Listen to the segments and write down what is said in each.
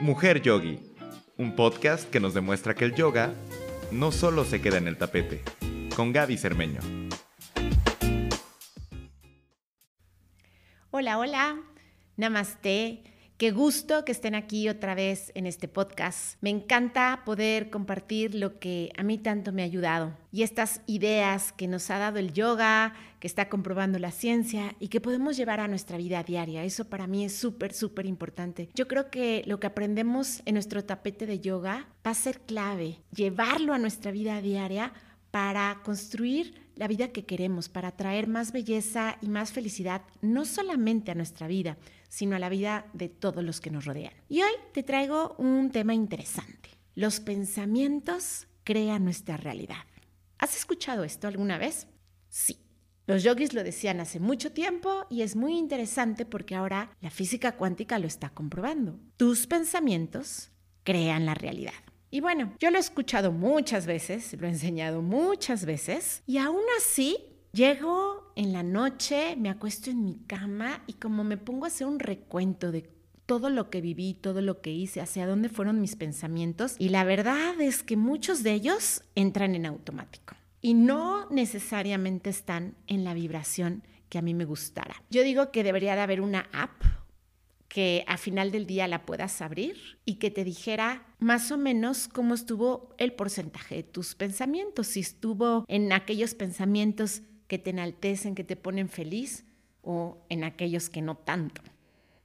Mujer Yogi, un podcast que nos demuestra que el yoga no solo se queda en el tapete, con Gaby Cermeño. Hola, hola, namaste. Qué gusto que estén aquí otra vez en este podcast. Me encanta poder compartir lo que a mí tanto me ha ayudado y estas ideas que nos ha dado el yoga, que está comprobando la ciencia y que podemos llevar a nuestra vida diaria. Eso para mí es súper, súper importante. Yo creo que lo que aprendemos en nuestro tapete de yoga va a ser clave, llevarlo a nuestra vida diaria para construir la vida que queremos, para traer más belleza y más felicidad, no solamente a nuestra vida, sino a la vida de todos los que nos rodean. Y hoy te traigo un tema interesante. Los pensamientos crean nuestra realidad. ¿Has escuchado esto alguna vez? Sí. Los yogis lo decían hace mucho tiempo y es muy interesante porque ahora la física cuántica lo está comprobando. Tus pensamientos crean la realidad. Y bueno, yo lo he escuchado muchas veces, lo he enseñado muchas veces y aún así llego en la noche, me acuesto en mi cama y como me pongo a hacer un recuento de todo lo que viví, todo lo que hice, hacia dónde fueron mis pensamientos y la verdad es que muchos de ellos entran en automático y no necesariamente están en la vibración que a mí me gustara. Yo digo que debería de haber una app que a final del día la puedas abrir y que te dijera más o menos cómo estuvo el porcentaje de tus pensamientos, si estuvo en aquellos pensamientos que te enaltecen, que te ponen feliz o en aquellos que no tanto.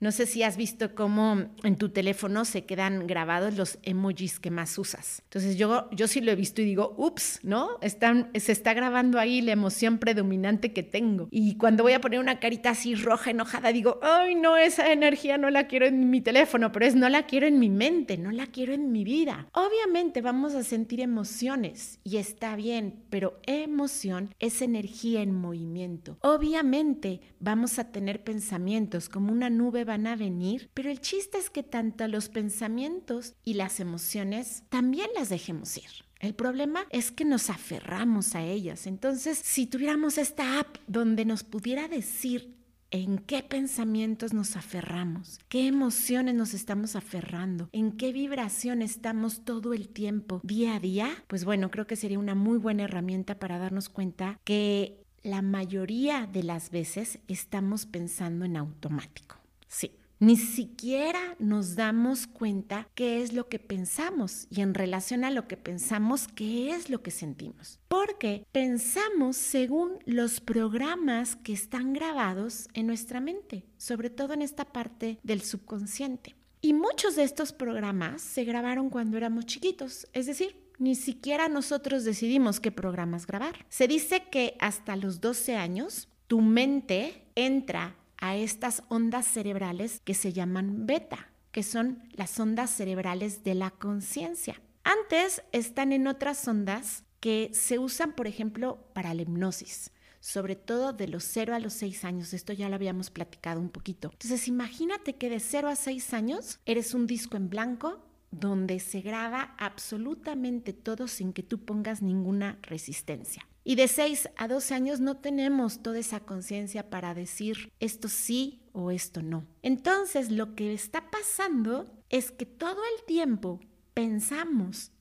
No sé si has visto cómo en tu teléfono se quedan grabados los emojis que más usas. Entonces yo, yo sí lo he visto y digo, ups, ¿no? Están, se está grabando ahí la emoción predominante que tengo. Y cuando voy a poner una carita así roja, enojada, digo, ay, no, esa energía no la quiero en mi teléfono, pero es no la quiero en mi mente, no la quiero en mi vida. Obviamente vamos a sentir emociones y está bien, pero emoción es energía en movimiento. Obviamente vamos a tener pensamientos como una nube van a venir, pero el chiste es que tanto los pensamientos y las emociones también las dejemos ir. El problema es que nos aferramos a ellas. Entonces, si tuviéramos esta app donde nos pudiera decir en qué pensamientos nos aferramos, qué emociones nos estamos aferrando, en qué vibración estamos todo el tiempo, día a día, pues bueno, creo que sería una muy buena herramienta para darnos cuenta que la mayoría de las veces estamos pensando en automático. Sí. Ni siquiera nos damos cuenta qué es lo que pensamos y en relación a lo que pensamos, qué es lo que sentimos. Porque pensamos según los programas que están grabados en nuestra mente, sobre todo en esta parte del subconsciente. Y muchos de estos programas se grabaron cuando éramos chiquitos, es decir, ni siquiera nosotros decidimos qué programas grabar. Se dice que hasta los 12 años tu mente entra a estas ondas cerebrales que se llaman beta, que son las ondas cerebrales de la conciencia. Antes están en otras ondas que se usan, por ejemplo, para la hipnosis, sobre todo de los 0 a los 6 años. Esto ya lo habíamos platicado un poquito. Entonces, imagínate que de 0 a 6 años eres un disco en blanco donde se graba absolutamente todo sin que tú pongas ninguna resistencia. Y de 6 a 12 años no tenemos toda esa conciencia para decir esto sí o esto no. Entonces lo que está pasando es que todo el tiempo pensamos,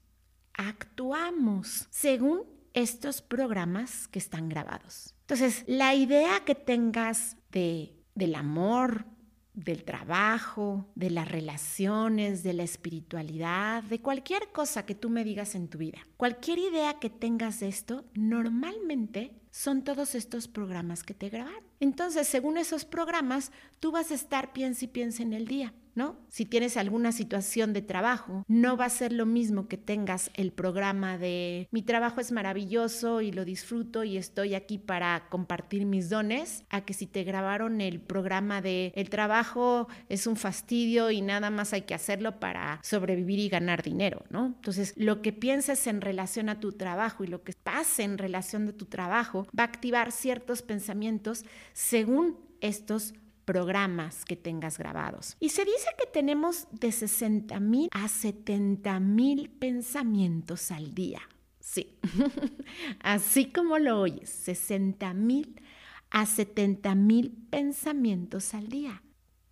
actuamos según estos programas que están grabados. Entonces, la idea que tengas de, del amor, del trabajo, de las relaciones, de la espiritualidad, de cualquier cosa que tú me digas en tu vida. Cualquier idea que tengas de esto, normalmente son todos estos programas que te grabaron. Entonces, según esos programas, tú vas a estar piensa y piensa en el día. ¿No? Si tienes alguna situación de trabajo, no va a ser lo mismo que tengas el programa de mi trabajo es maravilloso y lo disfruto y estoy aquí para compartir mis dones, a que si te grabaron el programa de el trabajo es un fastidio y nada más hay que hacerlo para sobrevivir y ganar dinero, ¿no? Entonces, lo que pienses en relación a tu trabajo y lo que pase en relación de tu trabajo va a activar ciertos pensamientos según estos programas que tengas grabados. Y se dice que tenemos de 60 mil a 70 mil pensamientos al día. Sí, así como lo oyes, 60 mil a 70 mil pensamientos al día.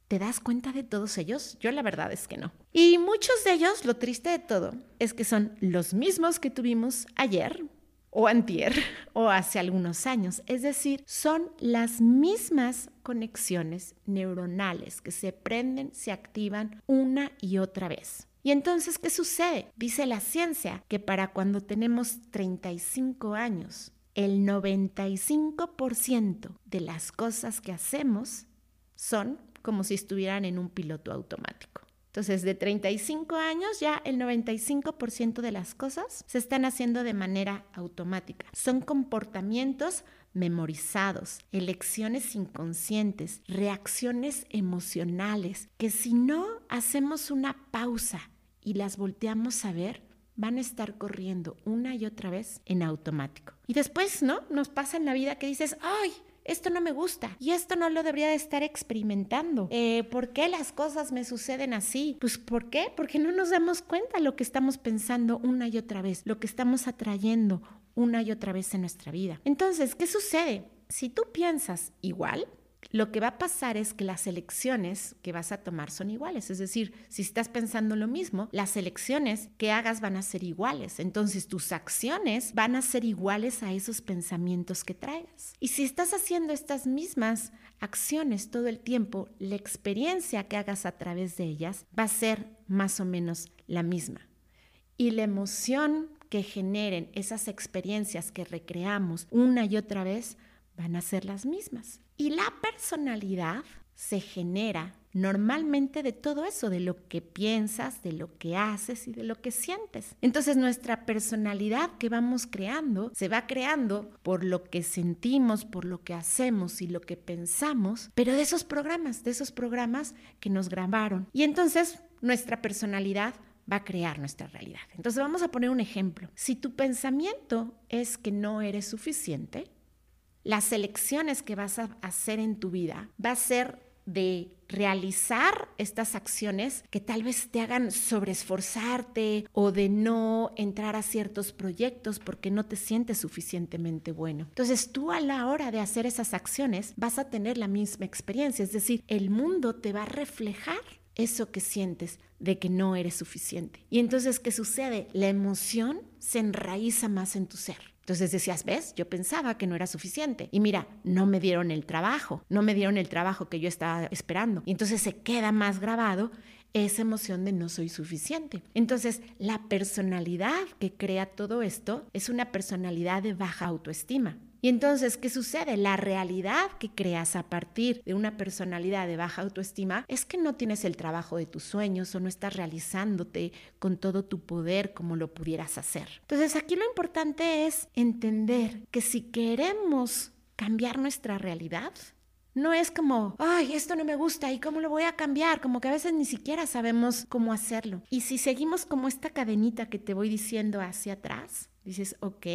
¿Te das cuenta de todos ellos? Yo la verdad es que no. Y muchos de ellos, lo triste de todo, es que son los mismos que tuvimos ayer, o antier o hace algunos años. Es decir, son las mismas conexiones neuronales que se prenden, se activan una y otra vez. Y entonces, ¿qué sucede? Dice la ciencia que para cuando tenemos 35 años, el 95% de las cosas que hacemos son como si estuvieran en un piloto automático. Entonces, de 35 años ya el 95% de las cosas se están haciendo de manera automática. Son comportamientos memorizados, elecciones inconscientes, reacciones emocionales, que si no hacemos una pausa y las volteamos a ver, van a estar corriendo una y otra vez en automático. Y después, ¿no? Nos pasa en la vida que dices, ay, esto no me gusta y esto no lo debería de estar experimentando. Eh, ¿Por qué las cosas me suceden así? Pues ¿por qué? Porque no nos damos cuenta lo que estamos pensando una y otra vez, lo que estamos atrayendo una y otra vez en nuestra vida. Entonces, ¿qué sucede? Si tú piensas igual, lo que va a pasar es que las elecciones que vas a tomar son iguales. Es decir, si estás pensando lo mismo, las elecciones que hagas van a ser iguales. Entonces tus acciones van a ser iguales a esos pensamientos que traigas. Y si estás haciendo estas mismas acciones todo el tiempo, la experiencia que hagas a través de ellas va a ser más o menos la misma. Y la emoción que generen esas experiencias que recreamos una y otra vez van a ser las mismas. Y la personalidad se genera normalmente de todo eso, de lo que piensas, de lo que haces y de lo que sientes. Entonces nuestra personalidad que vamos creando se va creando por lo que sentimos, por lo que hacemos y lo que pensamos, pero de esos programas, de esos programas que nos grabaron. Y entonces nuestra personalidad va a crear nuestra realidad. Entonces vamos a poner un ejemplo. Si tu pensamiento es que no eres suficiente, las elecciones que vas a hacer en tu vida va a ser de realizar estas acciones que tal vez te hagan sobreesforzarte o de no entrar a ciertos proyectos porque no te sientes suficientemente bueno. Entonces tú a la hora de hacer esas acciones vas a tener la misma experiencia, es decir, el mundo te va a reflejar eso que sientes de que no eres suficiente. Y entonces, ¿qué sucede? La emoción se enraiza más en tu ser. Entonces decías, ves, yo pensaba que no era suficiente. Y mira, no me dieron el trabajo, no me dieron el trabajo que yo estaba esperando. Y entonces se queda más grabado esa emoción de no soy suficiente. Entonces, la personalidad que crea todo esto es una personalidad de baja autoestima. Y entonces, ¿qué sucede? La realidad que creas a partir de una personalidad de baja autoestima es que no tienes el trabajo de tus sueños o no estás realizándote con todo tu poder como lo pudieras hacer. Entonces, aquí lo importante es entender que si queremos cambiar nuestra realidad, no es como, ay, esto no me gusta y cómo lo voy a cambiar, como que a veces ni siquiera sabemos cómo hacerlo. Y si seguimos como esta cadenita que te voy diciendo hacia atrás, dices, ok,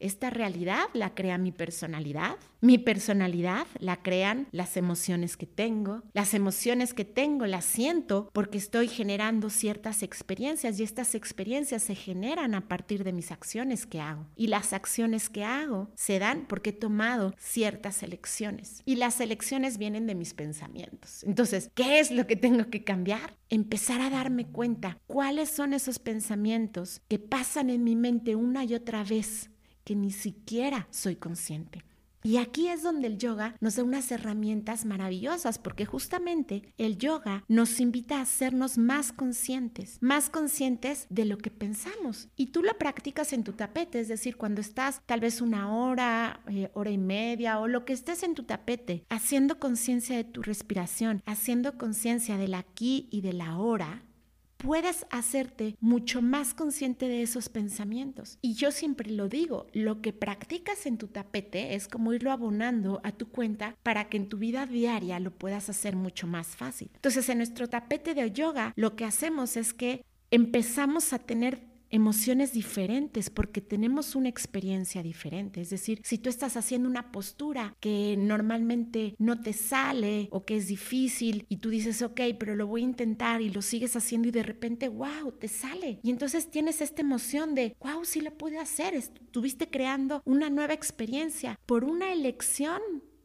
esta realidad la crea mi personalidad, mi personalidad la crean las emociones que tengo, las emociones que tengo las siento porque estoy generando ciertas experiencias y estas experiencias se generan a partir de mis acciones que hago. Y las acciones que hago se dan porque he tomado ciertas elecciones y las elecciones vienen de mis pensamientos. Entonces, ¿qué es lo que tengo que cambiar? Empezar a darme cuenta cuáles son esos pensamientos que pasan en mi mente una y otra vez que ni siquiera soy consciente. Y aquí es donde el yoga nos da unas herramientas maravillosas, porque justamente el yoga nos invita a hacernos más conscientes, más conscientes de lo que pensamos. Y tú lo practicas en tu tapete, es decir, cuando estás tal vez una hora, eh, hora y media o lo que estés en tu tapete, haciendo conciencia de tu respiración, haciendo conciencia del aquí y de la ahora, puedas hacerte mucho más consciente de esos pensamientos. Y yo siempre lo digo, lo que practicas en tu tapete es como irlo abonando a tu cuenta para que en tu vida diaria lo puedas hacer mucho más fácil. Entonces, en nuestro tapete de yoga, lo que hacemos es que empezamos a tener emociones diferentes porque tenemos una experiencia diferente. Es decir, si tú estás haciendo una postura que normalmente no te sale o que es difícil y tú dices, ok, pero lo voy a intentar y lo sigues haciendo y de repente, wow, te sale. Y entonces tienes esta emoción de, wow, sí lo pude hacer. Estuviste creando una nueva experiencia por una elección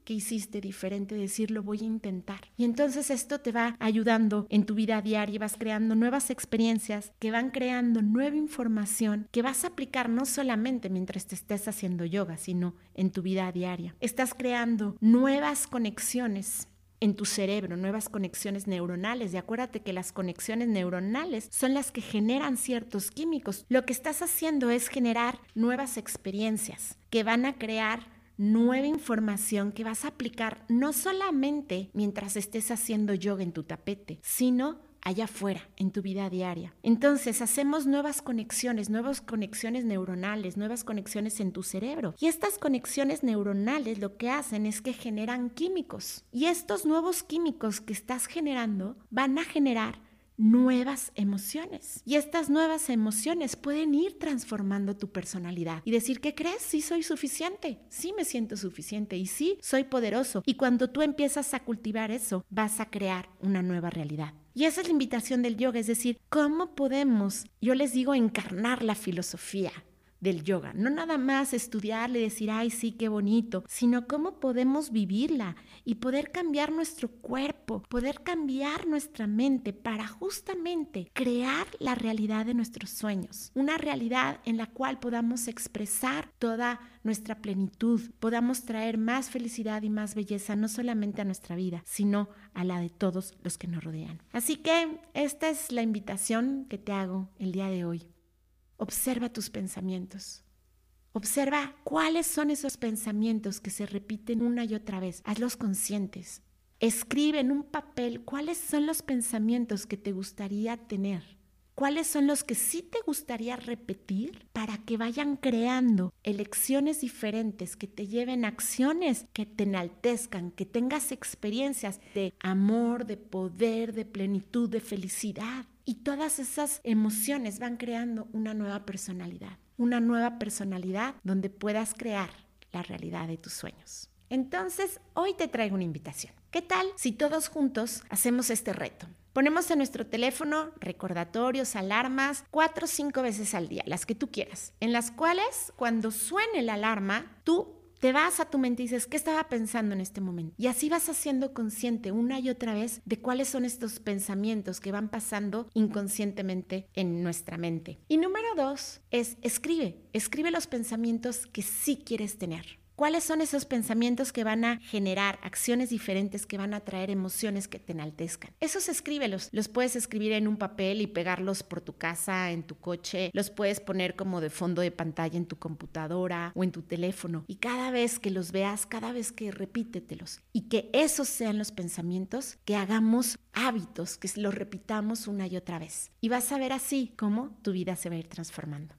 que hiciste diferente, decir lo voy a intentar. Y entonces esto te va ayudando en tu vida diaria, vas creando nuevas experiencias que van creando nueva información que vas a aplicar no solamente mientras te estés haciendo yoga, sino en tu vida diaria. Estás creando nuevas conexiones en tu cerebro, nuevas conexiones neuronales. Y acuérdate que las conexiones neuronales son las que generan ciertos químicos. Lo que estás haciendo es generar nuevas experiencias que van a crear nueva información que vas a aplicar no solamente mientras estés haciendo yoga en tu tapete, sino allá afuera, en tu vida diaria. Entonces hacemos nuevas conexiones, nuevas conexiones neuronales, nuevas conexiones en tu cerebro. Y estas conexiones neuronales lo que hacen es que generan químicos. Y estos nuevos químicos que estás generando van a generar nuevas emociones. Y estas nuevas emociones pueden ir transformando tu personalidad y decir, ¿qué crees? Sí soy suficiente, sí me siento suficiente y sí soy poderoso. Y cuando tú empiezas a cultivar eso, vas a crear una nueva realidad. Y esa es la invitación del yoga, es decir, ¿cómo podemos, yo les digo, encarnar la filosofía? Del yoga. No nada más estudiarle y decir, ay, sí, qué bonito, sino cómo podemos vivirla y poder cambiar nuestro cuerpo, poder cambiar nuestra mente para justamente crear la realidad de nuestros sueños. Una realidad en la cual podamos expresar toda nuestra plenitud, podamos traer más felicidad y más belleza, no solamente a nuestra vida, sino a la de todos los que nos rodean. Así que esta es la invitación que te hago el día de hoy. Observa tus pensamientos. Observa cuáles son esos pensamientos que se repiten una y otra vez. Hazlos conscientes. Escribe en un papel cuáles son los pensamientos que te gustaría tener. Cuáles son los que sí te gustaría repetir para que vayan creando elecciones diferentes que te lleven a acciones que te enaltezcan, que tengas experiencias de amor, de poder, de plenitud, de felicidad. Y todas esas emociones van creando una nueva personalidad, una nueva personalidad donde puedas crear la realidad de tus sueños. Entonces, hoy te traigo una invitación. ¿Qué tal si todos juntos hacemos este reto? Ponemos en nuestro teléfono recordatorios, alarmas, cuatro o cinco veces al día, las que tú quieras, en las cuales cuando suene la alarma, tú te vas a tu mente y dices, ¿qué estaba pensando en este momento? Y así vas haciendo consciente una y otra vez de cuáles son estos pensamientos que van pasando inconscientemente en nuestra mente. Y número dos es escribe, escribe los pensamientos que sí quieres tener. ¿Cuáles son esos pensamientos que van a generar acciones diferentes, que van a traer emociones que te enaltezcan? Esos escríbelos. Los puedes escribir en un papel y pegarlos por tu casa, en tu coche. Los puedes poner como de fondo de pantalla en tu computadora o en tu teléfono. Y cada vez que los veas, cada vez que repítetelos. Y que esos sean los pensamientos que hagamos hábitos, que los repitamos una y otra vez. Y vas a ver así cómo tu vida se va a ir transformando.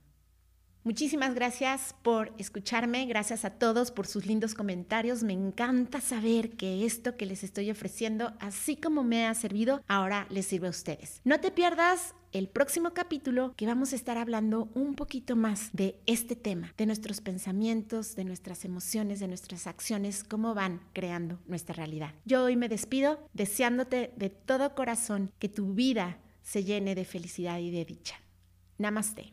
Muchísimas gracias por escucharme, gracias a todos por sus lindos comentarios. Me encanta saber que esto que les estoy ofreciendo, así como me ha servido, ahora les sirve a ustedes. No te pierdas el próximo capítulo que vamos a estar hablando un poquito más de este tema, de nuestros pensamientos, de nuestras emociones, de nuestras acciones, cómo van creando nuestra realidad. Yo hoy me despido deseándote de todo corazón que tu vida se llene de felicidad y de dicha. Namaste.